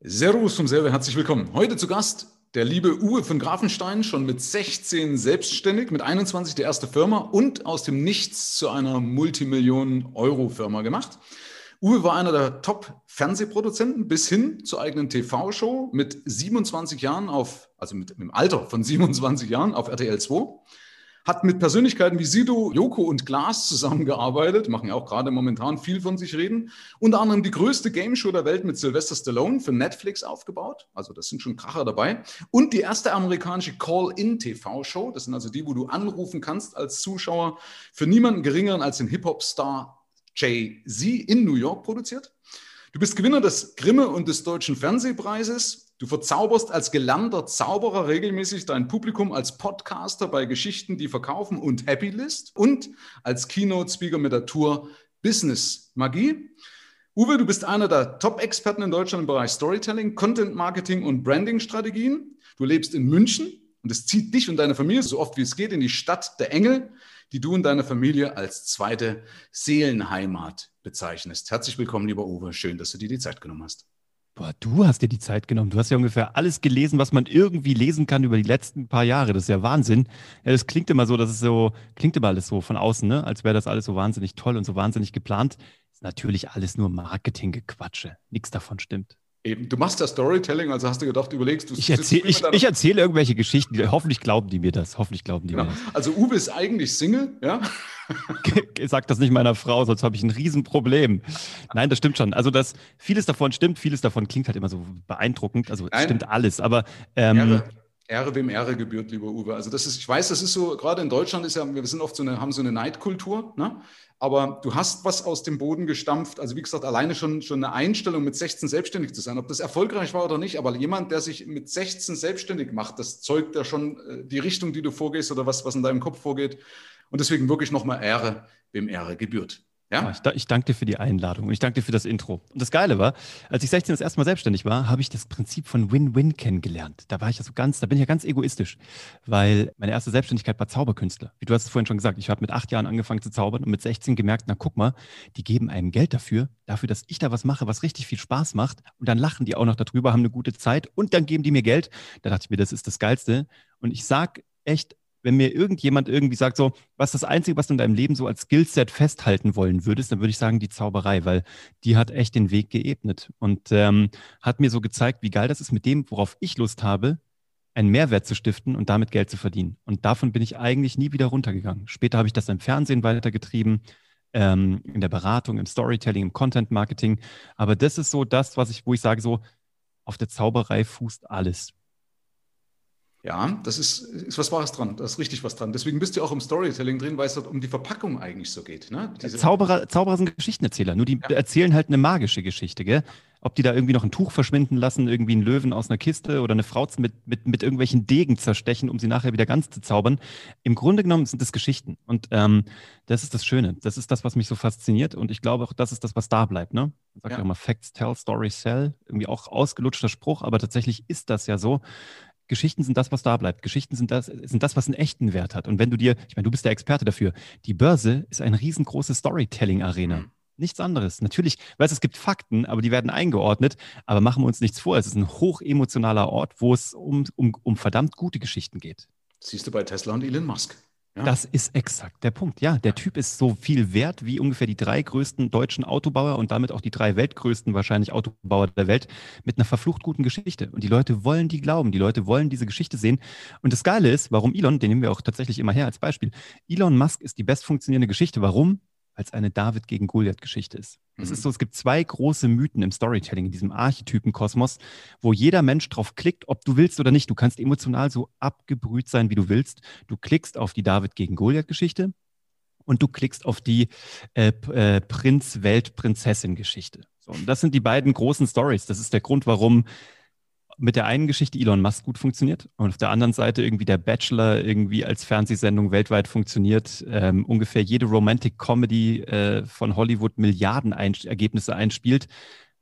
Servus vom Server, herzlich willkommen. Heute zu Gast der liebe Uwe von Grafenstein, schon mit 16 selbstständig, mit 21 die erste Firma und aus dem Nichts zu einer Multimillionen-Euro-Firma gemacht. Uwe war einer der Top-Fernsehproduzenten bis hin zur eigenen TV-Show mit 27 Jahren auf, also mit, dem Alter von 27 Jahren auf RTL 2 hat mit Persönlichkeiten wie Sido, Joko und Glas zusammengearbeitet, machen ja auch gerade momentan viel von sich reden. Unter anderem die größte Game Show der Welt mit Sylvester Stallone für Netflix aufgebaut. Also das sind schon Kracher dabei. Und die erste amerikanische Call-In-TV-Show. Das sind also die, wo du anrufen kannst als Zuschauer für niemanden geringeren als den Hip-Hop-Star Jay-Z in New York produziert. Du bist Gewinner des Grimme und des Deutschen Fernsehpreises. Du verzauberst als gelernter Zauberer regelmäßig dein Publikum als Podcaster bei Geschichten, die verkaufen und Happy List und als Keynote-Speaker mit der Tour Business Magie. Uwe, du bist einer der Top-Experten in Deutschland im Bereich Storytelling, Content Marketing und Branding-Strategien. Du lebst in München und es zieht dich und deine Familie so oft wie es geht in die Stadt der Engel, die du und deine Familie als zweite Seelenheimat bezeichnest. Herzlich willkommen, lieber Uwe. Schön, dass du dir die Zeit genommen hast. Boah, du hast dir die Zeit genommen. Du hast ja ungefähr alles gelesen, was man irgendwie lesen kann über die letzten paar Jahre. Das ist ja Wahnsinn. Ja, das klingt immer so, dass es so, klingt immer alles so von außen, ne? als wäre das alles so wahnsinnig toll und so wahnsinnig geplant. Ist natürlich alles nur Marketinggequatsche. Nichts davon stimmt. Eben, du machst ja Storytelling, also hast du gedacht, überlegst du. Ich, erzähl, ich, ich erzähle irgendwelche Geschichten, hoffentlich glauben die mir das. Hoffentlich glauben die genau. mir das. Also Uwe ist eigentlich Single, ja? Sag das nicht meiner Frau, sonst habe ich ein Riesenproblem. Nein, das stimmt schon. Also das, vieles davon stimmt, vieles davon klingt halt immer so beeindruckend. Also es stimmt alles, aber ähm, Ehre, Ehre wem Ehre gebührt, lieber Uwe. Also das ist, ich weiß, das ist so, gerade in Deutschland ist ja, wir sind oft so eine, haben so eine Neidkultur, ne? Aber du hast was aus dem Boden gestampft. Also wie gesagt, alleine schon, schon eine Einstellung, mit 16 selbstständig zu sein. Ob das erfolgreich war oder nicht, aber jemand, der sich mit 16 selbstständig macht, das zeugt ja schon äh, die Richtung, die du vorgehst oder was, was in deinem Kopf vorgeht. Und deswegen wirklich nochmal Ehre, wem Ehre gebührt. Ja? Ich, ich, danke dir für die Einladung und ich danke dir für das Intro. Und das Geile war, als ich 16 das erste Mal selbstständig war, habe ich das Prinzip von Win-Win kennengelernt. Da war ich ja so ganz, da bin ich ja ganz egoistisch, weil meine erste Selbstständigkeit war Zauberkünstler. Wie du hast es vorhin schon gesagt, ich habe mit acht Jahren angefangen zu zaubern und mit 16 gemerkt, na guck mal, die geben einem Geld dafür, dafür, dass ich da was mache, was richtig viel Spaß macht. Und dann lachen die auch noch darüber, haben eine gute Zeit und dann geben die mir Geld. Da dachte ich mir, das ist das Geilste. Und ich sag echt wenn mir irgendjemand irgendwie sagt, so, was das Einzige, was du in deinem Leben so als Skillset festhalten wollen würdest, dann würde ich sagen, die Zauberei, weil die hat echt den Weg geebnet und ähm, hat mir so gezeigt, wie geil das ist, mit dem, worauf ich Lust habe, einen Mehrwert zu stiften und damit Geld zu verdienen. Und davon bin ich eigentlich nie wieder runtergegangen. Später habe ich das im Fernsehen weitergetrieben, ähm, in der Beratung, im Storytelling, im Content Marketing. Aber das ist so das, was ich, wo ich sage, so, auf der Zauberei fußt alles. Ja, das ist, ist was Wahres dran. Da ist richtig was dran. Deswegen bist du auch im Storytelling drin, weil es dort um die Verpackung eigentlich so geht. Ne? Zauberer, Zauberer sind Geschichtenerzähler, nur die ja. erzählen halt eine magische Geschichte, gell? Ob die da irgendwie noch ein Tuch verschwinden lassen, irgendwie einen Löwen aus einer Kiste oder eine Frau mit, mit, mit irgendwelchen Degen zerstechen, um sie nachher wieder ganz zu zaubern. Im Grunde genommen sind das Geschichten. Und ähm, das ist das Schöne. Das ist das, was mich so fasziniert. Und ich glaube auch, das ist das, was da bleibt. Ne? Man sagt ja. ja immer Facts tell, Stories sell. Irgendwie auch ausgelutschter Spruch, aber tatsächlich ist das ja so. Geschichten sind das, was da bleibt. Geschichten sind das, sind das, was einen echten Wert hat. Und wenn du dir, ich meine, du bist der Experte dafür, die Börse ist eine riesengroße Storytelling-Arena. Mhm. Nichts anderes. Natürlich, weißt es gibt Fakten, aber die werden eingeordnet. Aber machen wir uns nichts vor. Es ist ein hochemotionaler Ort, wo es um, um, um verdammt gute Geschichten geht. Siehst du bei Tesla und Elon Musk. Das ist exakt der Punkt. Ja, der Typ ist so viel wert wie ungefähr die drei größten deutschen Autobauer und damit auch die drei weltgrößten wahrscheinlich Autobauer der Welt mit einer verflucht guten Geschichte. Und die Leute wollen die glauben, die Leute wollen diese Geschichte sehen. Und das Geile ist, warum Elon, den nehmen wir auch tatsächlich immer her als Beispiel. Elon Musk ist die bestfunktionierende Geschichte. Warum? Als eine David gegen Goliath-Geschichte ist. Es mhm. ist so, es gibt zwei große Mythen im Storytelling, in diesem Archetypenkosmos, wo jeder Mensch drauf klickt, ob du willst oder nicht. Du kannst emotional so abgebrüht sein, wie du willst. Du klickst auf die David gegen Goliath-Geschichte und du klickst auf die äh, äh, Prinz-Welt-Prinzessin-Geschichte. So, und das sind die beiden großen Stories. Das ist der Grund, warum mit der einen Geschichte Elon Musk gut funktioniert und auf der anderen Seite irgendwie der Bachelor irgendwie als Fernsehsendung weltweit funktioniert. Ähm, ungefähr jede Romantic Comedy äh, von Hollywood Milliarden -Ein Ergebnisse einspielt,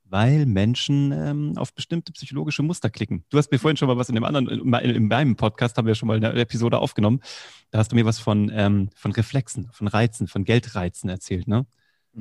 weil Menschen ähm, auf bestimmte psychologische Muster klicken. Du hast mir vorhin schon mal was in dem anderen, in meinem Podcast haben wir schon mal eine Episode aufgenommen. Da hast du mir was von, ähm, von Reflexen, von Reizen, von Geldreizen erzählt, ne?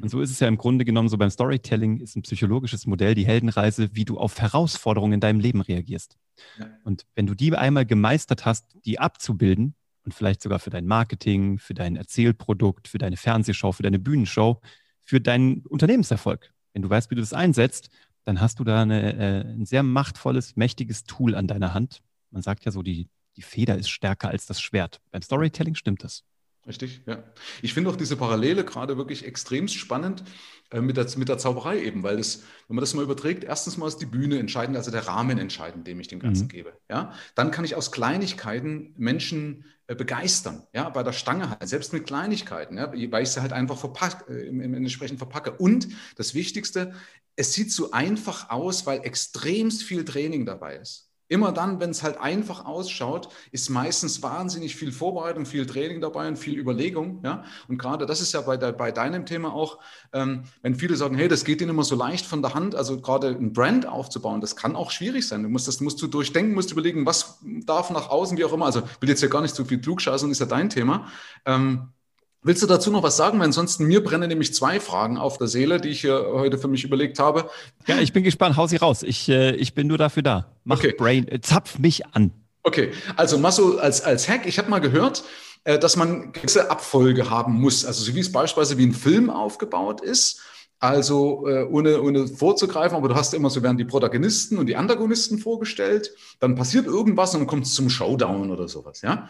Und so ist es ja im Grunde genommen so beim Storytelling ist ein psychologisches Modell die Heldenreise, wie du auf Herausforderungen in deinem Leben reagierst. Ja. Und wenn du die einmal gemeistert hast, die abzubilden und vielleicht sogar für dein Marketing, für dein Erzählprodukt, für deine Fernsehshow, für deine Bühnenshow, für deinen Unternehmenserfolg, wenn du weißt, wie du das einsetzt, dann hast du da eine, äh, ein sehr machtvolles, mächtiges Tool an deiner Hand. Man sagt ja so, die, die Feder ist stärker als das Schwert. Beim Storytelling stimmt das. Richtig, ja. Ich finde auch diese Parallele gerade wirklich extrem spannend äh, mit, der, mit der Zauberei eben, weil das, wenn man das mal überträgt, erstens mal ist die Bühne entscheidend, also der Rahmen entscheidend, dem ich dem Ganzen mhm. gebe. Ja? Dann kann ich aus Kleinigkeiten Menschen äh, begeistern, ja, bei der Stange halt, selbst mit Kleinigkeiten, ja, weil ich sie halt einfach verpack, äh, im, im entsprechend verpacke. Und das Wichtigste, es sieht so einfach aus, weil extremst viel Training dabei ist. Immer dann, wenn es halt einfach ausschaut, ist meistens wahnsinnig viel Vorbereitung, viel Training dabei und viel Überlegung. Ja? Und gerade das ist ja bei, der, bei deinem Thema auch, ähm, wenn viele sagen, hey, das geht ihnen immer so leicht von der Hand, also gerade ein Brand aufzubauen, das kann auch schwierig sein. Du musst das musst du durchdenken, musst überlegen, was darf nach außen, wie auch immer. Also will jetzt ja gar nicht so viel klugscheißen, ist ja dein Thema. Ähm, Willst du dazu noch was sagen? Weil ansonsten mir brennen nämlich zwei Fragen auf der Seele, die ich hier heute für mich überlegt habe. Ja, ich bin gespannt. Hau sie raus. Ich, äh, ich bin nur dafür da. Mach okay. Brain, äh, zapf mich an. Okay, also mal so als, als Hack. Ich habe mal gehört, äh, dass man gewisse Abfolge haben muss. Also so wie es beispielsweise wie ein Film aufgebaut ist. Also äh, ohne, ohne vorzugreifen, aber du hast immer so werden die Protagonisten und die Antagonisten vorgestellt. Dann passiert irgendwas und dann kommt es zum Showdown oder sowas. Ja,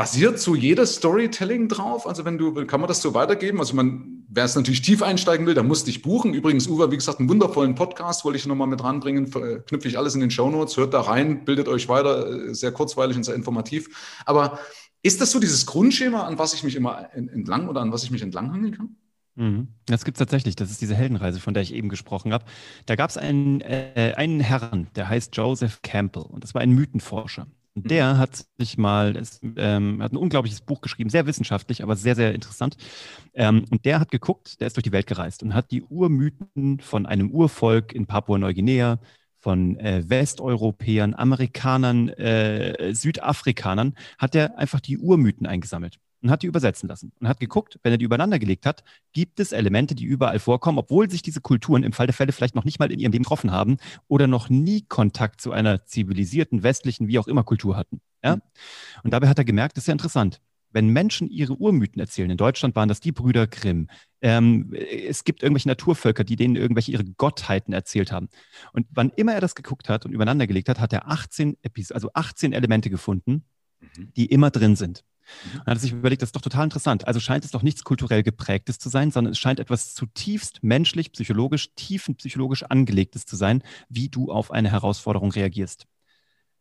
Basiert so jedes Storytelling drauf? Also wenn du, kann man das so weitergeben? Also man, wer es natürlich tief einsteigen will, der muss dich buchen. Übrigens, Uwe, wie gesagt, einen wundervollen Podcast wollte ich nochmal mit ranbringen. Knüpfe ich alles in den Show Notes. Hört da rein, bildet euch weiter. Äh, sehr kurzweilig und sehr informativ. Aber ist das so dieses Grundschema, an was ich mich immer entlang oder an was ich mich entlanghangeln kann? Mhm. Das gibt es tatsächlich. Das ist diese Heldenreise, von der ich eben gesprochen habe. Da gab es einen, äh, einen Herrn, der heißt Joseph Campbell und das war ein Mythenforscher. Und der hat sich mal, ist, ähm, hat ein unglaubliches Buch geschrieben, sehr wissenschaftlich, aber sehr, sehr interessant. Ähm, und der hat geguckt, der ist durch die Welt gereist und hat die Urmythen von einem Urvolk in Papua-Neuguinea, von äh, Westeuropäern, Amerikanern, äh, Südafrikanern, hat er einfach die Urmythen eingesammelt und hat die übersetzen lassen und hat geguckt, wenn er die übereinander gelegt hat, gibt es Elemente, die überall vorkommen, obwohl sich diese Kulturen im Fall der Fälle vielleicht noch nicht mal in ihrem Leben getroffen haben oder noch nie Kontakt zu einer zivilisierten, westlichen, wie auch immer Kultur hatten. Ja? Mhm. Und dabei hat er gemerkt, das ist ja interessant. Wenn Menschen ihre Urmythen erzählen, in Deutschland waren das die Brüder Grimm, ähm, es gibt irgendwelche Naturvölker, die denen irgendwelche ihre Gottheiten erzählt haben. Und wann immer er das geguckt hat und übereinander gelegt hat, hat er 18, Epis also 18 Elemente gefunden, mhm. die immer drin sind. Und hat sich überlegt, das ist doch total interessant. Also scheint es doch nichts kulturell geprägtes zu sein, sondern es scheint etwas zutiefst menschlich, psychologisch, tiefenpsychologisch angelegtes zu sein, wie du auf eine Herausforderung reagierst.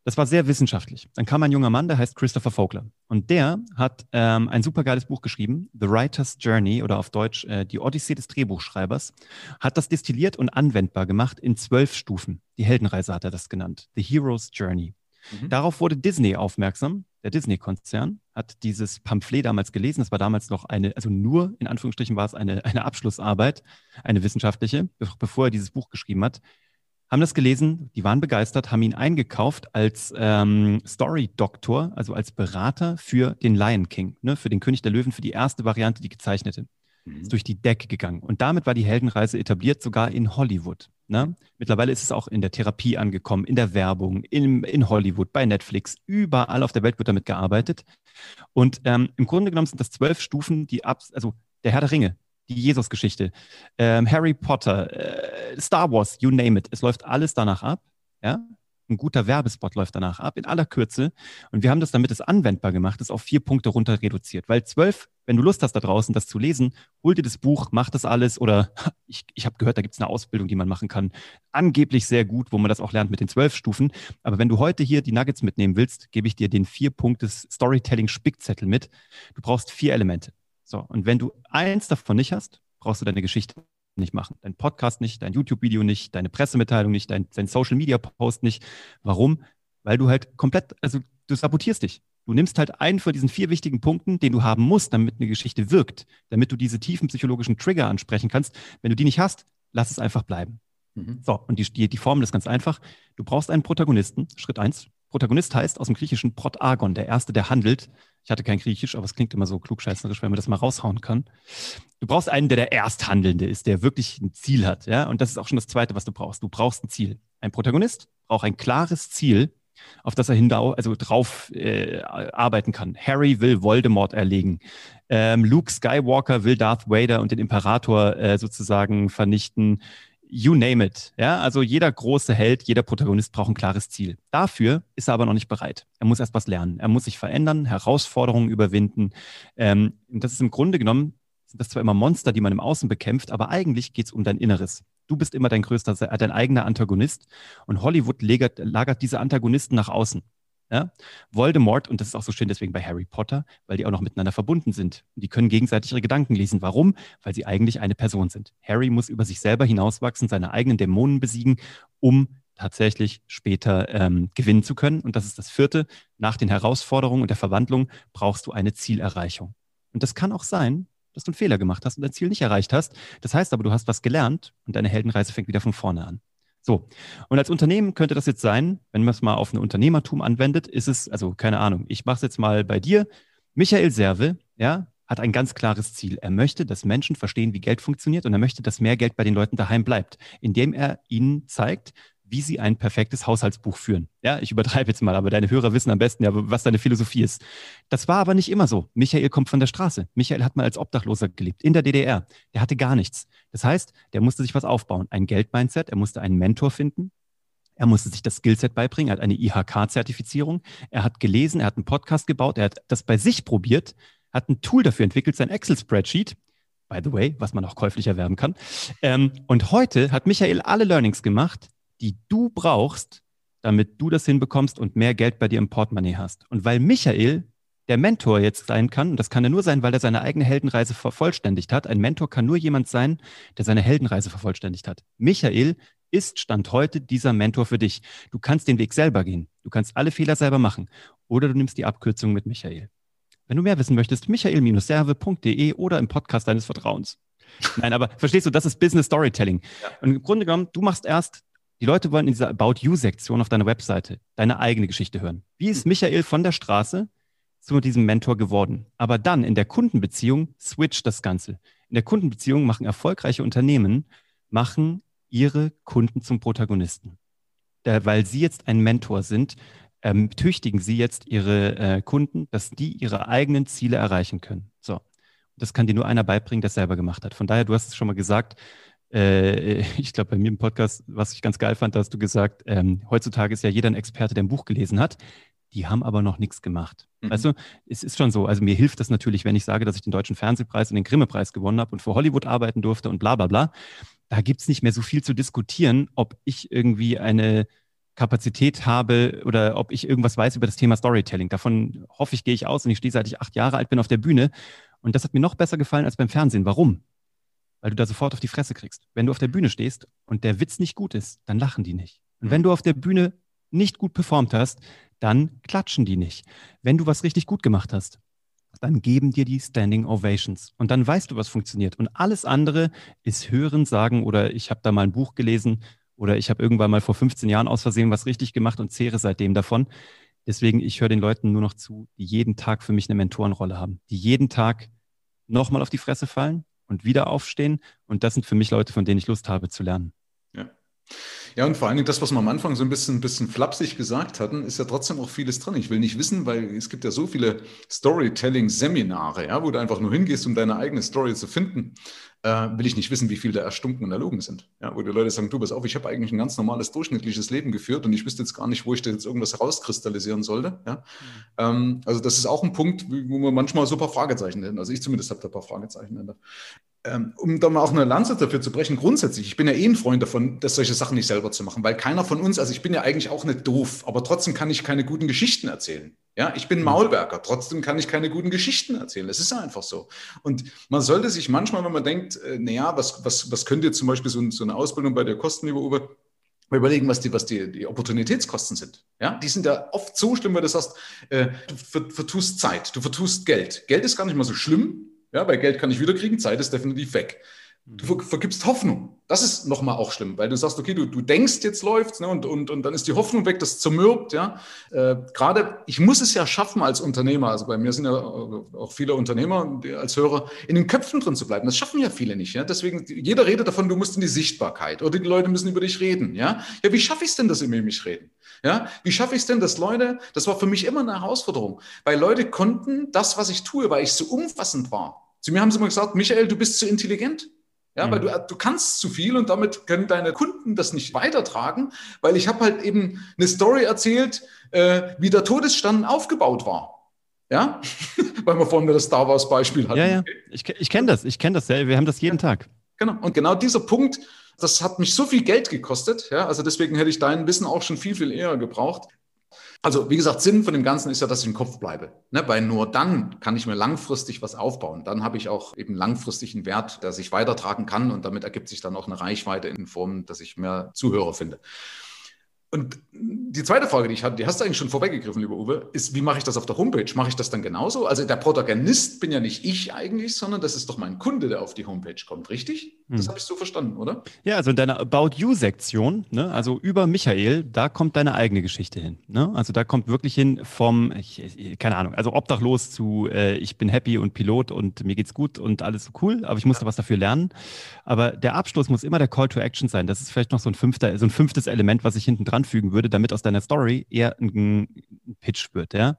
Das war sehr wissenschaftlich. Dann kam ein junger Mann, der heißt Christopher Vogler. Und der hat ähm, ein supergeiles Buch geschrieben, The Writer's Journey oder auf Deutsch äh, Die Odyssee des Drehbuchschreibers. Hat das destilliert und anwendbar gemacht in zwölf Stufen. Die Heldenreise hat er das genannt. The Hero's Journey. Mhm. Darauf wurde Disney aufmerksam. Der Disney-Konzern hat dieses Pamphlet damals gelesen. Das war damals noch eine, also nur in Anführungsstrichen war es eine, eine Abschlussarbeit, eine wissenschaftliche, bevor er dieses Buch geschrieben hat. Haben das gelesen, die waren begeistert, haben ihn eingekauft als ähm, Story-Doktor, also als Berater für den Lion King, ne, für den König der Löwen, für die erste Variante, die gezeichnete. Mhm. Ist durch die Decke gegangen. Und damit war die Heldenreise etabliert, sogar in Hollywood. Ne? Mittlerweile ist es auch in der Therapie angekommen, in der Werbung, in, in Hollywood, bei Netflix, überall auf der Welt wird damit gearbeitet. Und ähm, im Grunde genommen sind das zwölf Stufen, die ab, also der Herr der Ringe, die Jesus-Geschichte, ähm, Harry Potter, äh, Star Wars, you name it. Es läuft alles danach ab. Ja? Ein guter Werbespot läuft danach ab, in aller Kürze. Und wir haben das, damit es anwendbar gemacht ist, auf vier Punkte runter reduziert. Weil zwölf, wenn du Lust hast da draußen, das zu lesen, hol dir das Buch, mach das alles. Oder ich, ich habe gehört, da gibt es eine Ausbildung, die man machen kann. Angeblich sehr gut, wo man das auch lernt mit den zwölf Stufen. Aber wenn du heute hier die Nuggets mitnehmen willst, gebe ich dir den vier Punkte Storytelling-Spickzettel mit. Du brauchst vier Elemente. So, und wenn du eins davon nicht hast, brauchst du deine Geschichte nicht machen. Dein Podcast nicht, dein YouTube-Video nicht, deine Pressemitteilung nicht, dein, dein Social-Media-Post nicht. Warum? Weil du halt komplett, also du sabotierst dich. Du nimmst halt einen von diesen vier wichtigen Punkten, den du haben musst, damit eine Geschichte wirkt, damit du diese tiefen psychologischen Trigger ansprechen kannst. Wenn du die nicht hast, lass es einfach bleiben. Mhm. So, und die, die, die Formel ist ganz einfach. Du brauchst einen Protagonisten. Schritt eins. Protagonist heißt aus dem Griechischen Protagon, der Erste, der handelt. Ich hatte kein Griechisch, aber es klingt immer so klugscheißerisch, wenn man das mal raushauen kann. Du brauchst einen, der der Ersthandelnde ist, der wirklich ein Ziel hat. Ja? Und das ist auch schon das Zweite, was du brauchst. Du brauchst ein Ziel. Ein Protagonist braucht ein klares Ziel, auf das er hindau also drauf äh, arbeiten kann. Harry will Voldemort erlegen. Ähm, Luke Skywalker will Darth Vader und den Imperator äh, sozusagen vernichten you name it. Ja, also jeder große Held, jeder Protagonist braucht ein klares Ziel. Dafür ist er aber noch nicht bereit. Er muss erst was lernen. Er muss sich verändern, Herausforderungen überwinden. Ähm, das ist im Grunde genommen, sind das zwar immer Monster, die man im Außen bekämpft, aber eigentlich geht es um dein Inneres. Du bist immer dein größter, dein eigener Antagonist. Und Hollywood lagert, lagert diese Antagonisten nach außen. Ja? Voldemort, und das ist auch so schön deswegen bei Harry Potter, weil die auch noch miteinander verbunden sind. Die können gegenseitig ihre Gedanken lesen. Warum? Weil sie eigentlich eine Person sind. Harry muss über sich selber hinauswachsen, seine eigenen Dämonen besiegen, um tatsächlich später ähm, gewinnen zu können. Und das ist das vierte. Nach den Herausforderungen und der Verwandlung brauchst du eine Zielerreichung. Und das kann auch sein, dass du einen Fehler gemacht hast und dein Ziel nicht erreicht hast. Das heißt aber, du hast was gelernt und deine Heldenreise fängt wieder von vorne an. So. Und als Unternehmen könnte das jetzt sein, wenn man es mal auf ein Unternehmertum anwendet, ist es, also keine Ahnung, ich mache es jetzt mal bei dir. Michael Serve, ja, hat ein ganz klares Ziel. Er möchte, dass Menschen verstehen, wie Geld funktioniert und er möchte, dass mehr Geld bei den Leuten daheim bleibt, indem er ihnen zeigt, wie sie ein perfektes Haushaltsbuch führen. Ja, ich übertreibe jetzt mal, aber deine Hörer wissen am besten ja, was deine Philosophie ist. Das war aber nicht immer so. Michael kommt von der Straße. Michael hat mal als Obdachloser gelebt in der DDR. Der hatte gar nichts. Das heißt, der musste sich was aufbauen. Ein Geldmindset, er musste einen Mentor finden. Er musste sich das Skillset beibringen, er hat eine IHK-Zertifizierung, er hat gelesen, er hat einen Podcast gebaut, er hat das bei sich probiert, hat ein Tool dafür entwickelt, sein Excel-Spreadsheet, by the way, was man auch käuflich erwerben kann. Ähm, und heute hat Michael alle Learnings gemacht, die du brauchst, damit du das hinbekommst und mehr Geld bei dir im Portemonnaie hast. Und weil Michael der Mentor jetzt sein kann, und das kann er nur sein, weil er seine eigene Heldenreise vervollständigt hat. Ein Mentor kann nur jemand sein, der seine Heldenreise vervollständigt hat. Michael ist Stand heute dieser Mentor für dich. Du kannst den Weg selber gehen. Du kannst alle Fehler selber machen. Oder du nimmst die Abkürzung mit Michael. Wenn du mehr wissen möchtest, michael-serve.de oder im Podcast deines Vertrauens. Nein, aber verstehst du, das ist Business Storytelling. Ja. Und im Grunde genommen, du machst erst die Leute wollen in dieser About You-Sektion auf deiner Webseite deine eigene Geschichte hören. Wie ist Michael von der Straße zu diesem Mentor geworden? Aber dann in der Kundenbeziehung switcht das Ganze. In der Kundenbeziehung machen erfolgreiche Unternehmen, machen ihre Kunden zum Protagonisten. Da, weil sie jetzt ein Mentor sind, ähm, tüchtigen sie jetzt ihre äh, Kunden, dass die ihre eigenen Ziele erreichen können. So. Das kann dir nur einer beibringen, der es selber gemacht hat. Von daher, du hast es schon mal gesagt, äh, ich glaube, bei mir im Podcast, was ich ganz geil fand, da hast du gesagt, ähm, heutzutage ist ja jeder ein Experte, der ein Buch gelesen hat. Die haben aber noch nichts gemacht. Mhm. Weißt du, es ist schon so. Also mir hilft das natürlich, wenn ich sage, dass ich den Deutschen Fernsehpreis und den Grimme-Preis gewonnen habe und für Hollywood arbeiten durfte und bla bla bla. Da gibt es nicht mehr so viel zu diskutieren, ob ich irgendwie eine Kapazität habe oder ob ich irgendwas weiß über das Thema Storytelling. Davon hoffe ich, gehe ich aus und ich stehe seit ich acht Jahre alt bin auf der Bühne. Und das hat mir noch besser gefallen als beim Fernsehen. Warum? Weil du da sofort auf die Fresse kriegst. Wenn du auf der Bühne stehst und der Witz nicht gut ist, dann lachen die nicht. Und wenn du auf der Bühne nicht gut performt hast, dann klatschen die nicht. Wenn du was richtig gut gemacht hast, dann geben dir die Standing Ovations. Und dann weißt du, was funktioniert. Und alles andere ist Hören, Sagen oder ich habe da mal ein Buch gelesen oder ich habe irgendwann mal vor 15 Jahren aus Versehen was richtig gemacht und zehre seitdem davon. Deswegen, ich höre den Leuten nur noch zu, die jeden Tag für mich eine Mentorenrolle haben, die jeden Tag nochmal auf die Fresse fallen, und wieder aufstehen. Und das sind für mich Leute, von denen ich Lust habe zu lernen. Ja. Ja, und vor allen Dingen das, was wir am Anfang so ein bisschen, ein bisschen flapsig gesagt hatten, ist ja trotzdem auch vieles drin. Ich will nicht wissen, weil es gibt ja so viele Storytelling-Seminare, ja, wo du einfach nur hingehst, um deine eigene Story zu finden äh, will ich nicht wissen, wie viel da erstunken und erlogen sind. Ja, wo die Leute sagen, du, pass auf, ich habe eigentlich ein ganz normales, durchschnittliches Leben geführt und ich wüsste jetzt gar nicht, wo ich da jetzt irgendwas herauskristallisieren sollte. Ja? Mhm. Ähm, also das ist auch ein Punkt, wo man manchmal so ein paar Fragezeichen nennt. Also ich zumindest habe da ein paar Fragezeichen dahinter. Ähm, um da mal auch eine Lanze dafür zu brechen, grundsätzlich, ich bin ja eh ein Freund davon, dass solche Sachen nicht selber zu machen, weil keiner von uns, also ich bin ja eigentlich auch nicht doof, aber trotzdem kann ich keine guten Geschichten erzählen. Ja, ich bin mhm. Maulwerker, trotzdem kann ich keine guten Geschichten erzählen. Das ist einfach so. Und man sollte sich manchmal, wenn man denkt, äh, naja, was, was, was könnte jetzt zum Beispiel so, so eine Ausbildung bei der kosten, lieber Uwe, mal überlegen, was die, was die, die Opportunitätskosten sind. Ja, die sind ja oft so schlimm, weil du sagst, äh, du vertust Zeit, du vertust Geld. Geld ist gar nicht mal so schlimm, ja, weil Geld kann ich wiederkriegen, Zeit ist definitiv weg. Du vergibst Hoffnung. Das ist nochmal auch schlimm, weil du sagst, okay, du, du denkst, jetzt läuft's, ne, und, und, und dann ist die Hoffnung weg, das zermürbt, ja. Äh, Gerade, ich muss es ja schaffen als Unternehmer, also bei mir sind ja auch viele Unternehmer als Hörer, in den Köpfen drin zu bleiben. Das schaffen ja viele nicht, ja. Deswegen, jeder redet davon, du musst in die Sichtbarkeit oder die Leute müssen über dich reden, ja. Ja, wie schaffe ich es denn, dass sie über mich reden? Ja, wie schaffe ich es denn, dass Leute, das war für mich immer eine Herausforderung, weil Leute konnten das, was ich tue, weil ich so umfassend war. Zu mir haben sie immer gesagt, Michael, du bist zu intelligent. Ja, mhm. weil du, du kannst zu viel und damit können deine Kunden das nicht weitertragen, weil ich habe halt eben eine Story erzählt, äh, wie der Todesstern aufgebaut war. Ja, weil wir vorhin das Star Wars Beispiel hatten. Ja, ja, ich, ich kenne das, ich kenne das, ja. wir haben das jeden ja. Tag. Genau, und genau dieser Punkt, das hat mich so viel Geld gekostet, ja, also deswegen hätte ich dein Wissen auch schon viel, viel eher gebraucht. Also wie gesagt, Sinn von dem Ganzen ist ja, dass ich im Kopf bleibe, ne? weil nur dann kann ich mir langfristig was aufbauen. Dann habe ich auch eben langfristig einen Wert, der sich weitertragen kann und damit ergibt sich dann auch eine Reichweite in Form, dass ich mehr Zuhörer finde. Und die zweite Frage, die ich hatte, die hast du eigentlich schon vorweggegriffen, lieber Uwe, ist, wie mache ich das auf der Homepage? Mache ich das dann genauso? Also der Protagonist bin ja nicht ich eigentlich, sondern das ist doch mein Kunde, der auf die Homepage kommt, richtig? Das hm. habe ich so verstanden, oder? Ja, also in deiner About You-Sektion, ne, also über Michael, da kommt deine eigene Geschichte hin. Ne? Also da kommt wirklich hin vom, ich, keine Ahnung, also obdachlos zu äh, ich bin happy und Pilot und mir geht's gut und alles so cool, aber ich musste was dafür lernen. Aber der Abschluss muss immer der Call to Action sein. Das ist vielleicht noch so ein, fünfter, so ein fünftes Element, was ich hinten dran anfügen würde, damit aus deiner Story eher ein, ein Pitch wird, ja.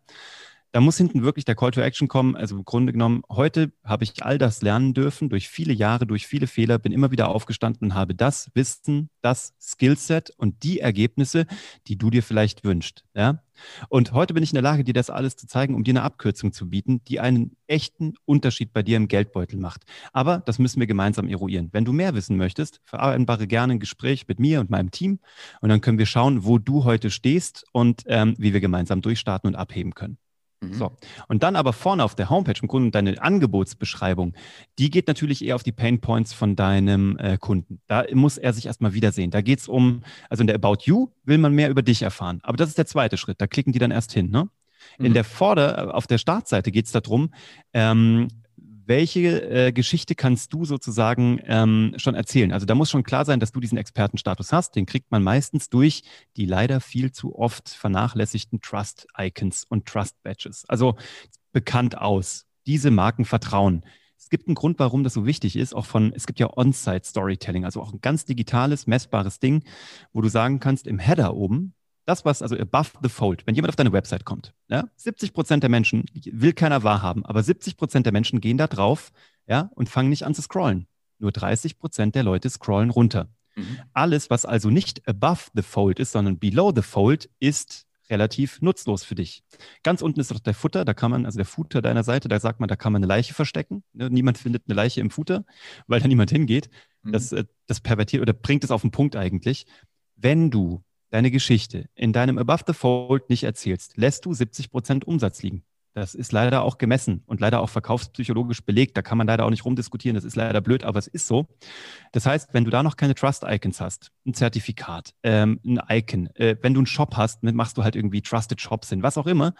Da muss hinten wirklich der Call to Action kommen. Also im Grunde genommen, heute habe ich all das lernen dürfen, durch viele Jahre, durch viele Fehler, bin immer wieder aufgestanden und habe das Wissen, das Skillset und die Ergebnisse, die du dir vielleicht wünschst. Ja? Und heute bin ich in der Lage, dir das alles zu zeigen, um dir eine Abkürzung zu bieten, die einen echten Unterschied bei dir im Geldbeutel macht. Aber das müssen wir gemeinsam eruieren. Wenn du mehr wissen möchtest, vereinbare gerne ein Gespräch mit mir und meinem Team und dann können wir schauen, wo du heute stehst und ähm, wie wir gemeinsam durchstarten und abheben können. Mhm. So. Und dann aber vorne auf der Homepage, im Grunde deine Angebotsbeschreibung, die geht natürlich eher auf die Pain Points von deinem äh, Kunden. Da muss er sich erstmal wiedersehen. Da geht es um, also in der About You will man mehr über dich erfahren. Aber das ist der zweite Schritt. Da klicken die dann erst hin. Ne? In mhm. der Vorder-, auf der Startseite geht es darum, ähm, welche äh, Geschichte kannst du sozusagen ähm, schon erzählen? Also da muss schon klar sein, dass du diesen Expertenstatus hast. Den kriegt man meistens durch die leider viel zu oft vernachlässigten Trust-Icons und Trust-Badges. Also bekannt aus. Diese Marken vertrauen. Es gibt einen Grund, warum das so wichtig ist, auch von, es gibt ja On-Site-Storytelling, also auch ein ganz digitales, messbares Ding, wo du sagen kannst, im Header oben, das, was also above the fold, wenn jemand auf deine Website kommt, ja, 70 Prozent der Menschen will keiner wahrhaben, aber 70 Prozent der Menschen gehen da drauf, ja, und fangen nicht an zu scrollen. Nur 30 Prozent der Leute scrollen runter. Mhm. Alles, was also nicht above the fold ist, sondern below the fold, ist relativ nutzlos für dich. Ganz unten ist doch der Futter, da kann man, also der Footer deiner Seite, da sagt man, da kann man eine Leiche verstecken. Ne, niemand findet eine Leiche im Footer, weil da niemand hingeht. Mhm. Das, äh, das pervertiert oder bringt es auf den Punkt eigentlich. Wenn du deine Geschichte in deinem Above the Fold nicht erzählst, lässt du 70 Prozent Umsatz liegen. Das ist leider auch gemessen und leider auch verkaufspsychologisch belegt. Da kann man leider auch nicht rumdiskutieren. Das ist leider blöd, aber es ist so. Das heißt, wenn du da noch keine Trust-Icons hast, ein Zertifikat, ähm, ein Icon, äh, wenn du einen Shop hast, machst du halt irgendwie Trusted Shops hin, was auch immer,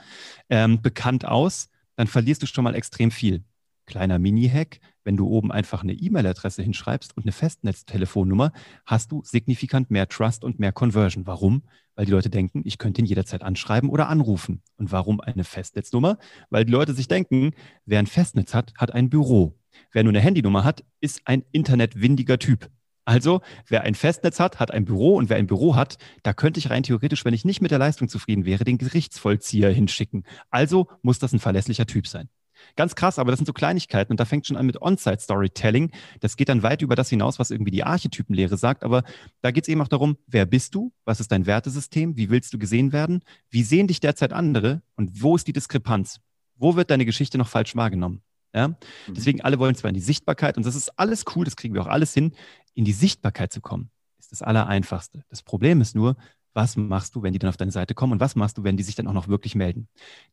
ähm, bekannt aus, dann verlierst du schon mal extrem viel. Kleiner Mini-Hack, wenn du oben einfach eine E-Mail-Adresse hinschreibst und eine Festnetztelefonnummer, hast du signifikant mehr Trust und mehr Conversion. Warum? Weil die Leute denken, ich könnte ihn jederzeit anschreiben oder anrufen. Und warum eine Festnetznummer? Weil die Leute sich denken, wer ein Festnetz hat, hat ein Büro. Wer nur eine Handynummer hat, ist ein internetwindiger Typ. Also, wer ein Festnetz hat, hat ein Büro und wer ein Büro hat, da könnte ich rein theoretisch, wenn ich nicht mit der Leistung zufrieden wäre, den Gerichtsvollzieher hinschicken. Also muss das ein verlässlicher Typ sein. Ganz krass, aber das sind so Kleinigkeiten und da fängt schon an mit On-Site-Storytelling. Das geht dann weit über das hinaus, was irgendwie die Archetypenlehre sagt, aber da geht es eben auch darum, wer bist du? Was ist dein Wertesystem? Wie willst du gesehen werden? Wie sehen dich derzeit andere? Und wo ist die Diskrepanz? Wo wird deine Geschichte noch falsch wahrgenommen? Ja? Mhm. Deswegen alle wollen zwar in die Sichtbarkeit und das ist alles cool, das kriegen wir auch alles hin, in die Sichtbarkeit zu kommen, ist das Allereinfachste. Das Problem ist nur, was machst du, wenn die dann auf deine Seite kommen und was machst du, wenn die sich dann auch noch wirklich melden?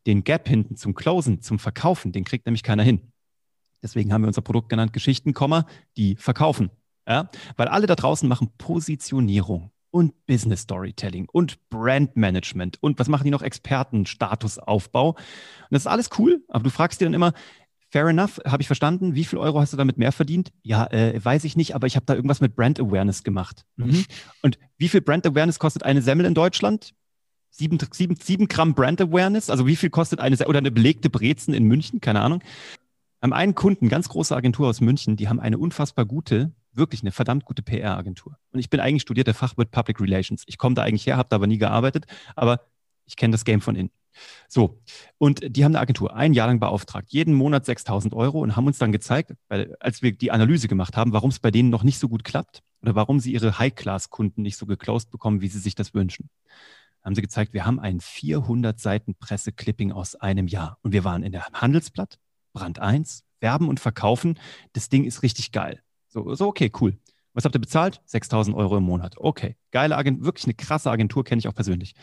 Den Gap hinten zum Closen, zum Verkaufen, den kriegt nämlich keiner hin. Deswegen haben wir unser Produkt genannt Geschichten, die verkaufen. Ja? Weil alle da draußen machen Positionierung und Business Storytelling und Brand Management und was machen die noch? Experten, Statusaufbau. Und das ist alles cool, aber du fragst dir dann immer, fair enough, habe ich verstanden. Wie viel Euro hast du damit mehr verdient? Ja, äh, weiß ich nicht, aber ich habe da irgendwas mit Brand Awareness gemacht. Mhm. Und wie viel Brand Awareness kostet eine Semmel in Deutschland? Sieben, sieben, sieben Gramm Brand Awareness? Also wie viel kostet eine oder eine belegte Brezen in München? Keine Ahnung. Wir haben einen Kunden, ganz große Agentur aus München, die haben eine unfassbar gute, wirklich eine verdammt gute PR-Agentur. Und ich bin eigentlich studierter Fachwirt Public Relations. Ich komme da eigentlich her, habe da aber nie gearbeitet, aber ich kenne das Game von innen. So, und die haben eine Agentur ein Jahr lang beauftragt, jeden Monat 6000 Euro und haben uns dann gezeigt, weil, als wir die Analyse gemacht haben, warum es bei denen noch nicht so gut klappt oder warum sie ihre High-Class-Kunden nicht so geclosed bekommen, wie sie sich das wünschen. Haben sie gezeigt, wir haben ein 400 Seiten Presse-Clipping aus einem Jahr und wir waren in der Handelsblatt, Brand 1, werben und verkaufen. Das Ding ist richtig geil. So, so okay, cool. Was habt ihr bezahlt? 6000 Euro im Monat. Okay, geile Agentur, wirklich eine krasse Agentur, kenne ich auch persönlich.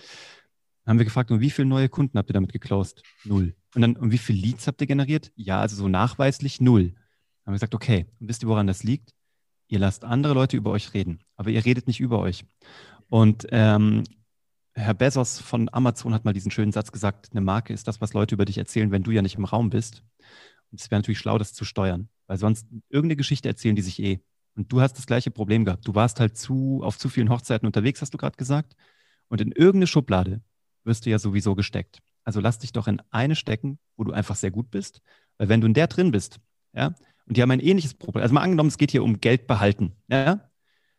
Haben wir gefragt, um wie viele neue Kunden habt ihr damit geclosed? Null. Und dann, um wie viele Leads habt ihr generiert? Ja, also so nachweislich null. Dann haben wir gesagt, okay, und wisst ihr, woran das liegt? Ihr lasst andere Leute über euch reden, aber ihr redet nicht über euch. Und ähm, Herr Bezos von Amazon hat mal diesen schönen Satz gesagt, eine Marke ist das, was Leute über dich erzählen, wenn du ja nicht im Raum bist. Und es wäre natürlich schlau, das zu steuern, weil sonst irgendeine Geschichte erzählen die sich eh. Und du hast das gleiche Problem gehabt. Du warst halt zu, auf zu vielen Hochzeiten unterwegs, hast du gerade gesagt. Und in irgendeine Schublade wirst du ja sowieso gesteckt. Also lass dich doch in eine stecken, wo du einfach sehr gut bist. Weil wenn du in der drin bist, ja, und die haben ein ähnliches Problem. Also mal angenommen, es geht hier um Geld behalten. Ja?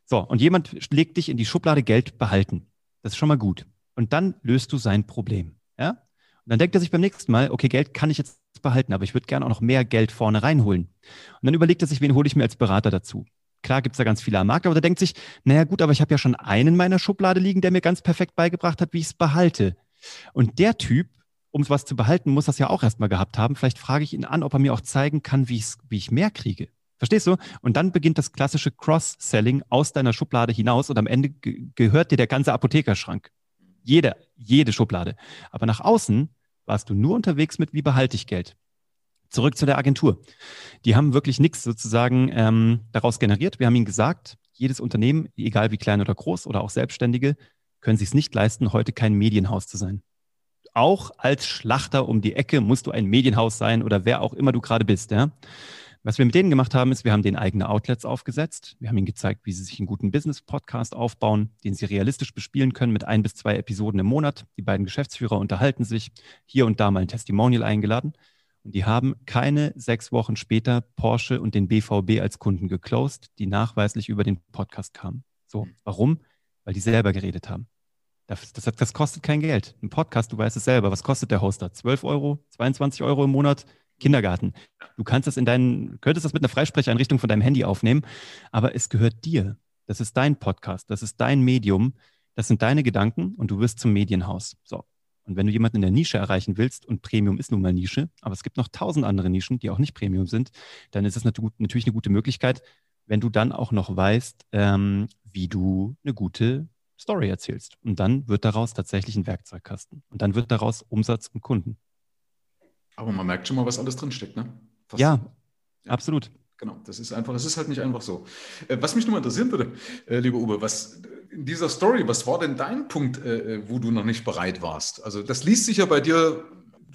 So, und jemand legt dich in die Schublade Geld behalten. Das ist schon mal gut. Und dann löst du sein Problem. Ja? Und dann denkt er sich beim nächsten Mal, okay, Geld kann ich jetzt behalten, aber ich würde gerne auch noch mehr Geld vorne reinholen. Und dann überlegt er sich, wen hole ich mir als Berater dazu? Klar gibt es da ganz viele am Markt, aber der denkt sich, naja gut, aber ich habe ja schon einen in meiner Schublade liegen, der mir ganz perfekt beigebracht hat, wie ich es behalte. Und der Typ, um was zu behalten, muss das ja auch erstmal gehabt haben. Vielleicht frage ich ihn an, ob er mir auch zeigen kann, wie, wie ich mehr kriege. Verstehst du? Und dann beginnt das klassische Cross-Selling aus deiner Schublade hinaus und am Ende gehört dir der ganze Apothekerschrank. Jede, jede Schublade. Aber nach außen warst du nur unterwegs mit, wie behalte ich Geld. Zurück zu der Agentur. Die haben wirklich nichts sozusagen ähm, daraus generiert. Wir haben ihnen gesagt, jedes Unternehmen, egal wie klein oder groß oder auch Selbstständige, können sich es nicht leisten, heute kein Medienhaus zu sein. Auch als Schlachter um die Ecke musst du ein Medienhaus sein oder wer auch immer du gerade bist. Ja? Was wir mit denen gemacht haben, ist, wir haben denen eigene Outlets aufgesetzt. Wir haben ihnen gezeigt, wie sie sich einen guten Business-Podcast aufbauen, den sie realistisch bespielen können mit ein bis zwei Episoden im Monat. Die beiden Geschäftsführer unterhalten sich, hier und da mal ein Testimonial eingeladen. Und die haben keine sechs Wochen später Porsche und den BVB als Kunden geclosed, die nachweislich über den Podcast kamen. So, warum? Weil die selber geredet haben. Das, das, das kostet kein Geld. Ein Podcast, du weißt es selber. Was kostet der Hoster? 12 Euro, 22 Euro im Monat? Kindergarten. Du kannst das in deinen, könntest das mit einer Freisprecheinrichtung von deinem Handy aufnehmen, aber es gehört dir. Das ist dein Podcast, das ist dein Medium, das sind deine Gedanken und du wirst zum Medienhaus. So. Und wenn du jemanden in der Nische erreichen willst, und Premium ist nun mal Nische, aber es gibt noch tausend andere Nischen, die auch nicht Premium sind, dann ist es natürlich eine gute Möglichkeit, wenn du dann auch noch weißt, ähm, wie du eine gute Story erzählst. Und dann wird daraus tatsächlich ein Werkzeugkasten. Und dann wird daraus Umsatz und Kunden. Aber man merkt schon mal, was alles drinsteckt, ne? Fast ja, ja, absolut. Genau, das ist einfach, es ist halt nicht einfach so. Äh, was mich nur mal interessieren würde, äh, lieber Uwe, was in dieser Story, was war denn dein Punkt, äh, wo du noch nicht bereit warst? Also das liest sich ja bei dir,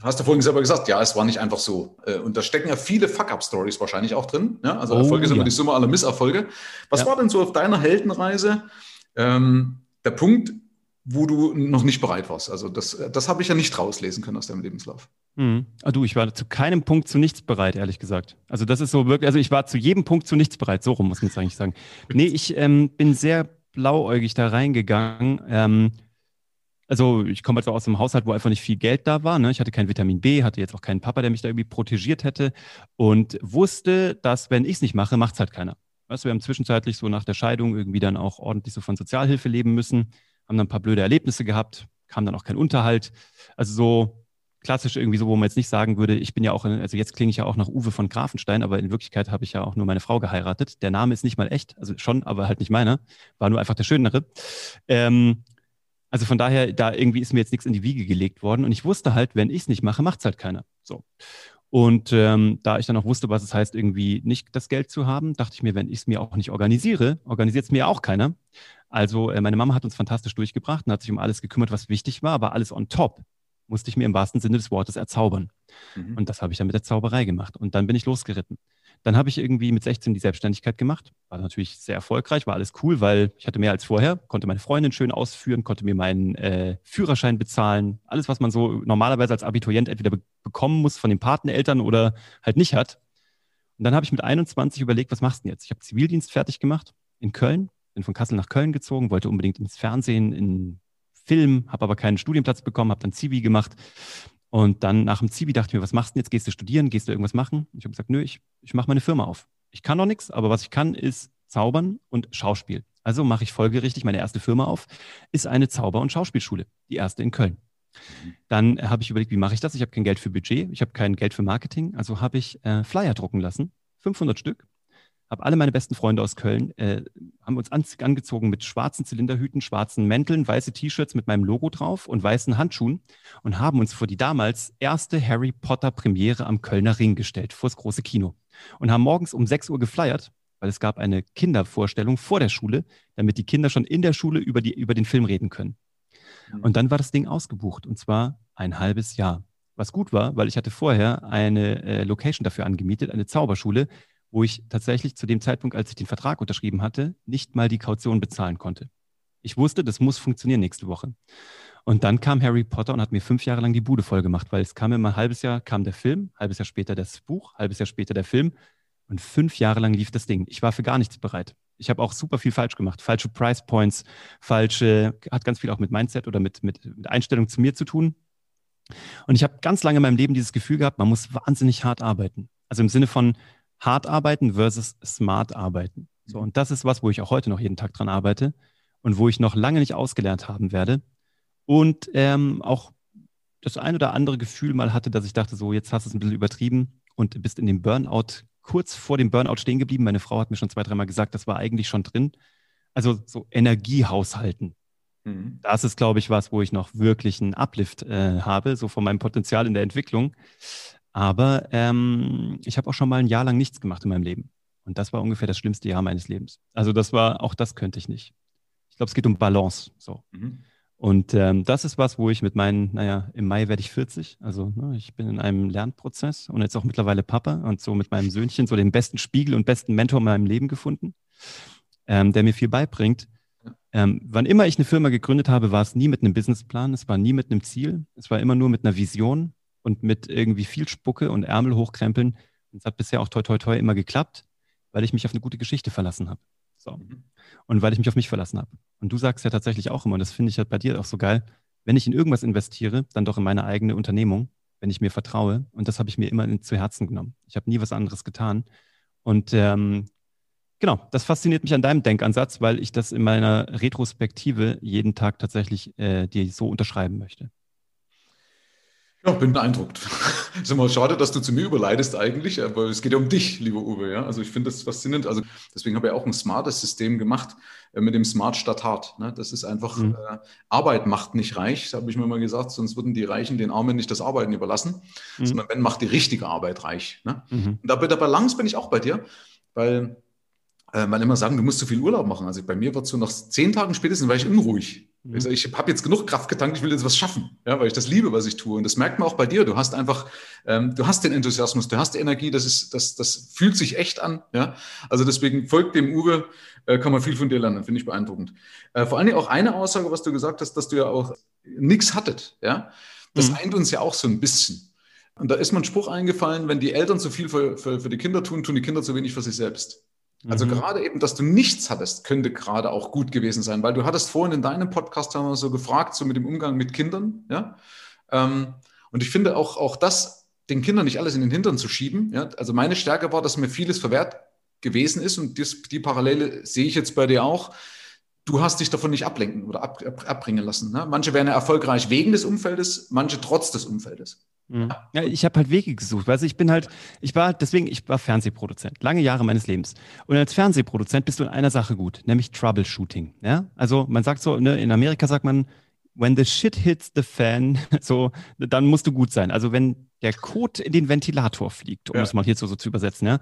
hast du vorhin selber gesagt, ja, es war nicht einfach so. Und da stecken ja viele Fuck-Up-Stories wahrscheinlich auch drin. Ja? Also oh, Erfolge sind ja. immer die Summe aller Misserfolge. Was ja. war denn so auf deiner Heldenreise ähm, der Punkt, wo du noch nicht bereit warst. Also das, das habe ich ja nicht rauslesen können aus deinem Lebenslauf. Mhm. Ah, du, ich war zu keinem Punkt zu nichts bereit, ehrlich gesagt. Also das ist so wirklich, also ich war zu jedem Punkt zu nichts bereit. So rum muss man es eigentlich sagen. Nee, ich ähm, bin sehr blauäugig da reingegangen. Ähm, also ich komme also aus einem Haushalt, wo einfach nicht viel Geld da war. Ne? Ich hatte kein Vitamin B, hatte jetzt auch keinen Papa, der mich da irgendwie protegiert hätte und wusste, dass wenn ich es nicht mache, macht es halt keiner. Weißt du, wir haben zwischenzeitlich so nach der Scheidung irgendwie dann auch ordentlich so von Sozialhilfe leben müssen haben dann ein paar blöde Erlebnisse gehabt, kam dann auch kein Unterhalt. Also so klassisch irgendwie so, wo man jetzt nicht sagen würde, ich bin ja auch, also jetzt klinge ich ja auch nach Uwe von Grafenstein, aber in Wirklichkeit habe ich ja auch nur meine Frau geheiratet. Der Name ist nicht mal echt, also schon, aber halt nicht meiner, war nur einfach der schönere. Ähm, also von daher, da irgendwie ist mir jetzt nichts in die Wiege gelegt worden und ich wusste halt, wenn ich es nicht mache, macht es halt keiner. So. Und ähm, da ich dann auch wusste, was es heißt, irgendwie nicht das Geld zu haben, dachte ich mir, wenn ich es mir auch nicht organisiere, organisiert es mir auch keiner. Also äh, meine Mama hat uns fantastisch durchgebracht und hat sich um alles gekümmert, was wichtig war, aber alles on top musste ich mir im wahrsten Sinne des Wortes erzaubern. Mhm. Und das habe ich dann mit der Zauberei gemacht. Und dann bin ich losgeritten. Dann habe ich irgendwie mit 16 die Selbstständigkeit gemacht. War natürlich sehr erfolgreich, war alles cool, weil ich hatte mehr als vorher, konnte meine Freundin schön ausführen, konnte mir meinen äh, Führerschein bezahlen. Alles, was man so normalerweise als Abiturient entweder be bekommen muss von den Pateneltern oder halt nicht hat. Und dann habe ich mit 21 überlegt, was machst du denn jetzt? Ich habe Zivildienst fertig gemacht in Köln, bin von Kassel nach Köln gezogen, wollte unbedingt ins Fernsehen, in Film, habe aber keinen Studienplatz bekommen, habe dann Zivi gemacht und dann nach dem Zivi dachte ich mir, was machst du jetzt? Gehst du studieren? Gehst du irgendwas machen? Ich habe gesagt, nö, ich, ich mache meine Firma auf. Ich kann noch nichts, aber was ich kann, ist Zaubern und Schauspiel. Also mache ich folgerichtig meine erste Firma auf, ist eine Zauber- und Schauspielschule, die erste in Köln. Dann habe ich überlegt, wie mache ich das? Ich habe kein Geld für Budget, ich habe kein Geld für Marketing, also habe ich äh, Flyer drucken lassen, 500 Stück, habe alle meine besten Freunde aus Köln, äh, haben uns an, angezogen mit schwarzen Zylinderhüten, schwarzen Mänteln, weiße T-Shirts mit meinem Logo drauf und weißen Handschuhen und haben uns vor die damals erste Harry Potter Premiere am Kölner Ring gestellt, vor das große Kino. Und haben morgens um 6 Uhr geflyert, weil es gab eine Kindervorstellung vor der Schule, damit die Kinder schon in der Schule über, die, über den Film reden können. Mhm. Und dann war das Ding ausgebucht und zwar ein halbes Jahr. Was gut war, weil ich hatte vorher eine äh, Location dafür angemietet, eine Zauberschule, wo ich tatsächlich zu dem Zeitpunkt, als ich den Vertrag unterschrieben hatte, nicht mal die Kaution bezahlen konnte. Ich wusste, das muss funktionieren nächste Woche. Und dann kam Harry Potter und hat mir fünf Jahre lang die Bude voll gemacht, weil es kam immer ein halbes Jahr, kam der Film, halbes Jahr später das Buch, halbes Jahr später der Film und fünf Jahre lang lief das Ding. Ich war für gar nichts bereit. Ich habe auch super viel falsch gemacht. Falsche Price Points, falsche, hat ganz viel auch mit Mindset oder mit, mit, mit Einstellung zu mir zu tun. Und ich habe ganz lange in meinem Leben dieses Gefühl gehabt, man muss wahnsinnig hart arbeiten. Also im Sinne von, hart arbeiten versus smart arbeiten. So, mhm. und das ist was, wo ich auch heute noch jeden Tag dran arbeite und wo ich noch lange nicht ausgelernt haben werde. Und ähm, auch das ein oder andere Gefühl mal hatte, dass ich dachte, so, jetzt hast du es ein bisschen übertrieben und bist in dem Burnout, kurz vor dem Burnout stehen geblieben. Meine Frau hat mir schon zwei, dreimal gesagt, das war eigentlich schon drin. Also so Energiehaushalten. Mhm. Das ist, glaube ich, was, wo ich noch wirklich einen Uplift äh, habe, so von meinem Potenzial in der Entwicklung. Aber ähm, ich habe auch schon mal ein Jahr lang nichts gemacht in meinem Leben. Und das war ungefähr das schlimmste Jahr meines Lebens. Also das war, auch das könnte ich nicht. Ich glaube, es geht um Balance. So. Mhm. Und ähm, das ist was, wo ich mit meinen, naja, im Mai werde ich 40. Also ne, ich bin in einem Lernprozess und jetzt auch mittlerweile Papa und so mit meinem Söhnchen so den besten Spiegel und besten Mentor in meinem Leben gefunden, ähm, der mir viel beibringt. Ähm, wann immer ich eine Firma gegründet habe, war es nie mit einem Businessplan, es war nie mit einem Ziel, es war immer nur mit einer Vision und mit irgendwie viel Spucke und Ärmel hochkrempeln. Und es hat bisher auch toi toi toi immer geklappt, weil ich mich auf eine gute Geschichte verlassen habe. So. Mhm. Und weil ich mich auf mich verlassen habe. Und du sagst ja tatsächlich auch immer, und das finde ich halt bei dir auch so geil, wenn ich in irgendwas investiere, dann doch in meine eigene Unternehmung, wenn ich mir vertraue. Und das habe ich mir immer zu Herzen genommen. Ich habe nie was anderes getan. Und ähm, genau, das fasziniert mich an deinem Denkansatz, weil ich das in meiner Retrospektive jeden Tag tatsächlich äh, dir so unterschreiben möchte. Ja, bin beeindruckt. ist immer schade, dass du zu mir überleitest eigentlich, aber es geht ja um dich, lieber Uwe. Ja? Also ich finde das faszinierend. Also deswegen habe ich auch ein smartes System gemacht äh, mit dem Smart statt hart. Ne? Das ist einfach, mhm. äh, Arbeit macht nicht reich, habe ich mir mal gesagt, sonst würden die Reichen den Armen nicht das Arbeiten überlassen, mhm. sondern wenn macht die richtige Arbeit reich. Ne? Mhm. Und da bei der Balance bin ich auch bei dir, weil äh, man immer sagen, du musst zu viel Urlaub machen. Also bei mir wird so nach zehn Tagen spätestens, war ich unruhig. Mhm. Ich, ich habe jetzt genug Kraft getankt, ich will jetzt was schaffen, ja, weil ich das liebe, was ich tue. Und das merkt man auch bei dir. Du hast einfach, ähm, du hast den Enthusiasmus, du hast die Energie, das ist, das, das fühlt sich echt an. Ja, also deswegen folgt dem Uwe, äh, kann man viel von dir lernen, finde ich beeindruckend. Äh, vor allen Dingen auch eine Aussage, was du gesagt hast, dass du ja auch nichts hattet. Ja, das mhm. eint uns ja auch so ein bisschen. Und da ist mir ein Spruch eingefallen, wenn die Eltern zu viel für, für, für die Kinder tun, tun die Kinder zu wenig für sich selbst. Also mhm. gerade eben, dass du nichts hattest, könnte gerade auch gut gewesen sein, weil du hattest vorhin in deinem Podcast haben wir so gefragt, so mit dem Umgang mit Kindern, ja. Ähm, und ich finde auch, auch das, den Kindern nicht alles in den Hintern zu schieben, ja. Also meine Stärke war, dass mir vieles verwehrt gewesen ist und das, die Parallele sehe ich jetzt bei dir auch. Du hast dich davon nicht ablenken oder ab, ab, abbringen lassen. Ne? Manche werden ja erfolgreich wegen des Umfeldes, manche trotz des Umfeldes. Mhm. Ja, ich habe halt Wege gesucht. Also ich bin halt, ich war deswegen, ich war Fernsehproduzent, lange Jahre meines Lebens. Und als Fernsehproduzent bist du in einer Sache gut, nämlich Troubleshooting. Ja, also man sagt so, ne, in Amerika sagt man, when the shit hits the fan, so, dann musst du gut sein. Also wenn der Code in den Ventilator fliegt, um ja. das mal hier so, so zu übersetzen, ja? ja.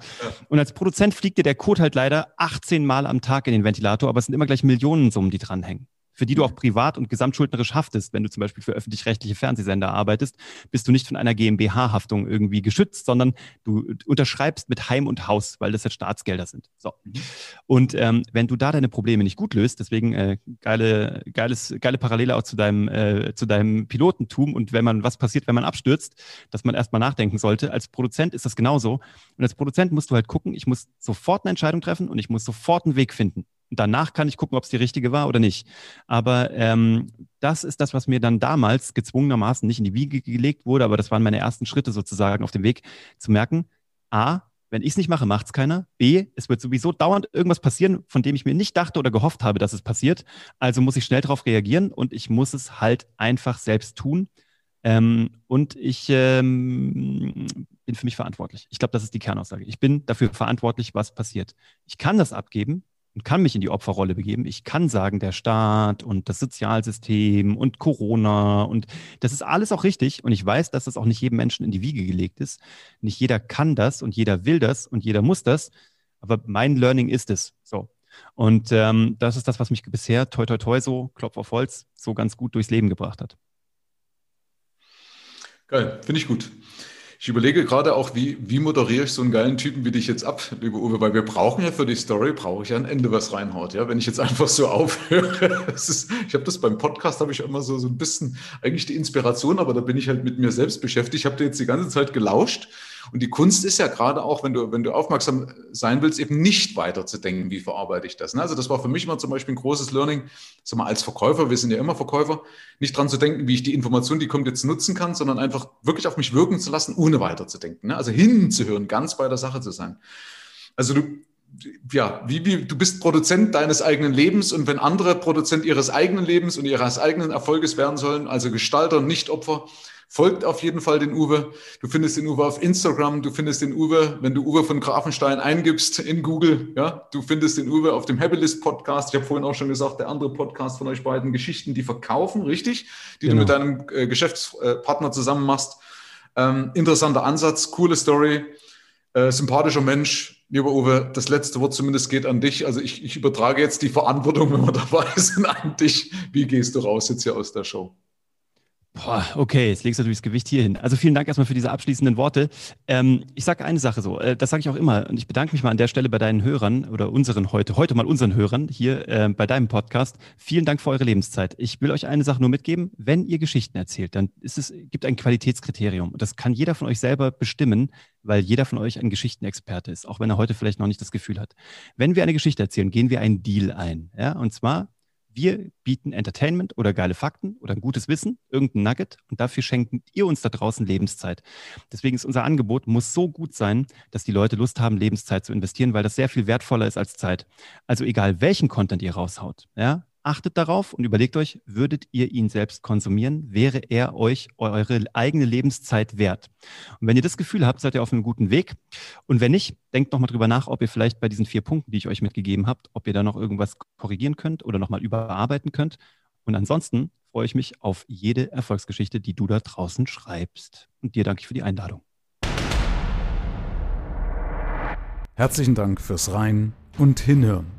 Und als Produzent fliegt dir der Code halt leider 18 Mal am Tag in den Ventilator, aber es sind immer gleich Millionensummen, die dranhängen für die du auch privat und gesamtschuldnerisch haftest. Wenn du zum Beispiel für öffentlich-rechtliche Fernsehsender arbeitest, bist du nicht von einer GmbH-Haftung irgendwie geschützt, sondern du unterschreibst mit Heim und Haus, weil das jetzt Staatsgelder sind. So. Mhm. Und ähm, wenn du da deine Probleme nicht gut löst, deswegen äh, geile, geiles, geile Parallele auch zu deinem, äh, zu deinem Pilotentum und wenn man, was passiert, wenn man abstürzt, dass man erstmal nachdenken sollte. Als Produzent ist das genauso. Und als Produzent musst du halt gucken, ich muss sofort eine Entscheidung treffen und ich muss sofort einen Weg finden. Danach kann ich gucken, ob es die richtige war oder nicht. Aber ähm, das ist das, was mir dann damals gezwungenermaßen nicht in die Wiege gelegt wurde, aber das waren meine ersten Schritte sozusagen auf dem Weg zu merken, a, wenn ich es nicht mache, macht es keiner. B, es wird sowieso dauernd irgendwas passieren, von dem ich mir nicht dachte oder gehofft habe, dass es passiert. Also muss ich schnell darauf reagieren und ich muss es halt einfach selbst tun. Ähm, und ich ähm, bin für mich verantwortlich. Ich glaube, das ist die Kernaussage. Ich bin dafür verantwortlich, was passiert. Ich kann das abgeben und kann mich in die Opferrolle begeben. Ich kann sagen, der Staat und das Sozialsystem und Corona und das ist alles auch richtig. Und ich weiß, dass das auch nicht jedem Menschen in die Wiege gelegt ist. Nicht jeder kann das und jeder will das und jeder muss das. Aber mein Learning ist es. So. Und ähm, das ist das, was mich bisher, toi, toi, toi, so, Klopf auf Holz, so ganz gut durchs Leben gebracht hat. Geil, finde ich gut. Ich überlege gerade auch, wie, wie moderiere ich so einen geilen Typen wie dich jetzt ab, liebe Uwe, weil wir brauchen ja für die Story, brauche ich ja ein Ende, was reinhaut. Ja, wenn ich jetzt einfach so aufhöre, ist, ich habe das beim Podcast, habe ich immer so, so ein bisschen eigentlich die Inspiration, aber da bin ich halt mit mir selbst beschäftigt. Ich habe dir jetzt die ganze Zeit gelauscht und die Kunst ist ja gerade auch, wenn du, wenn du aufmerksam sein willst, eben nicht weiterzudenken, wie verarbeite ich das. Ne? Also das war für mich immer zum Beispiel ein großes Learning, sag mal, als Verkäufer, wir sind ja immer Verkäufer, nicht dran zu denken, wie ich die Information, die kommt, jetzt nutzen kann, sondern einfach wirklich auf mich wirken zu lassen, ohne weiterzudenken. Ne? Also hinzuhören, ganz bei der Sache zu sein. Also du, ja, wie, wie, du bist Produzent deines eigenen Lebens und wenn andere Produzent ihres eigenen Lebens und ihres eigenen Erfolges werden sollen, also Gestalter, nicht Opfer, Folgt auf jeden Fall den Uwe. Du findest den Uwe auf Instagram, du findest den Uwe, wenn du Uwe von Grafenstein eingibst in Google, ja, du findest den Uwe auf dem Happylist Podcast. Ich habe vorhin auch schon gesagt, der andere Podcast von euch beiden, Geschichten, die verkaufen, richtig, die genau. du mit deinem äh, Geschäftspartner zusammen machst. Ähm, interessanter Ansatz, coole Story, äh, sympathischer Mensch. Lieber Uwe, das letzte Wort zumindest geht an dich. Also ich, ich übertrage jetzt die Verantwortung, wenn wir dabei sind, an dich. Wie gehst du raus jetzt hier aus der Show? Boah, okay, jetzt legst du natürlich das Gewicht hier hin. Also vielen Dank erstmal für diese abschließenden Worte. Ähm, ich sage eine Sache so, äh, das sage ich auch immer und ich bedanke mich mal an der Stelle bei deinen Hörern oder unseren heute, heute mal unseren Hörern hier äh, bei deinem Podcast. Vielen Dank für eure Lebenszeit. Ich will euch eine Sache nur mitgeben, wenn ihr Geschichten erzählt, dann ist es, gibt ein Qualitätskriterium und das kann jeder von euch selber bestimmen, weil jeder von euch ein Geschichtenexperte ist, auch wenn er heute vielleicht noch nicht das Gefühl hat. Wenn wir eine Geschichte erzählen, gehen wir einen Deal ein. Ja? Und zwar wir bieten Entertainment oder geile Fakten oder ein gutes Wissen, irgendein Nugget und dafür schenken ihr uns da draußen Lebenszeit. Deswegen ist unser Angebot muss so gut sein, dass die Leute Lust haben, Lebenszeit zu investieren, weil das sehr viel wertvoller ist als Zeit. Also egal welchen Content ihr raushaut, ja, achtet darauf und überlegt euch, würdet ihr ihn selbst konsumieren? Wäre er euch eure eigene Lebenszeit wert? Und wenn ihr das Gefühl habt, seid ihr auf einem guten Weg. Und wenn nicht, denkt nochmal drüber nach, ob ihr vielleicht bei diesen vier Punkten, die ich euch mitgegeben habt, ob ihr da noch irgendwas korrigieren könnt oder nochmal überarbeiten könnt. Und ansonsten freue ich mich auf jede Erfolgsgeschichte, die du da draußen schreibst. Und dir danke ich für die Einladung. Herzlichen Dank fürs Rein und Hinhören.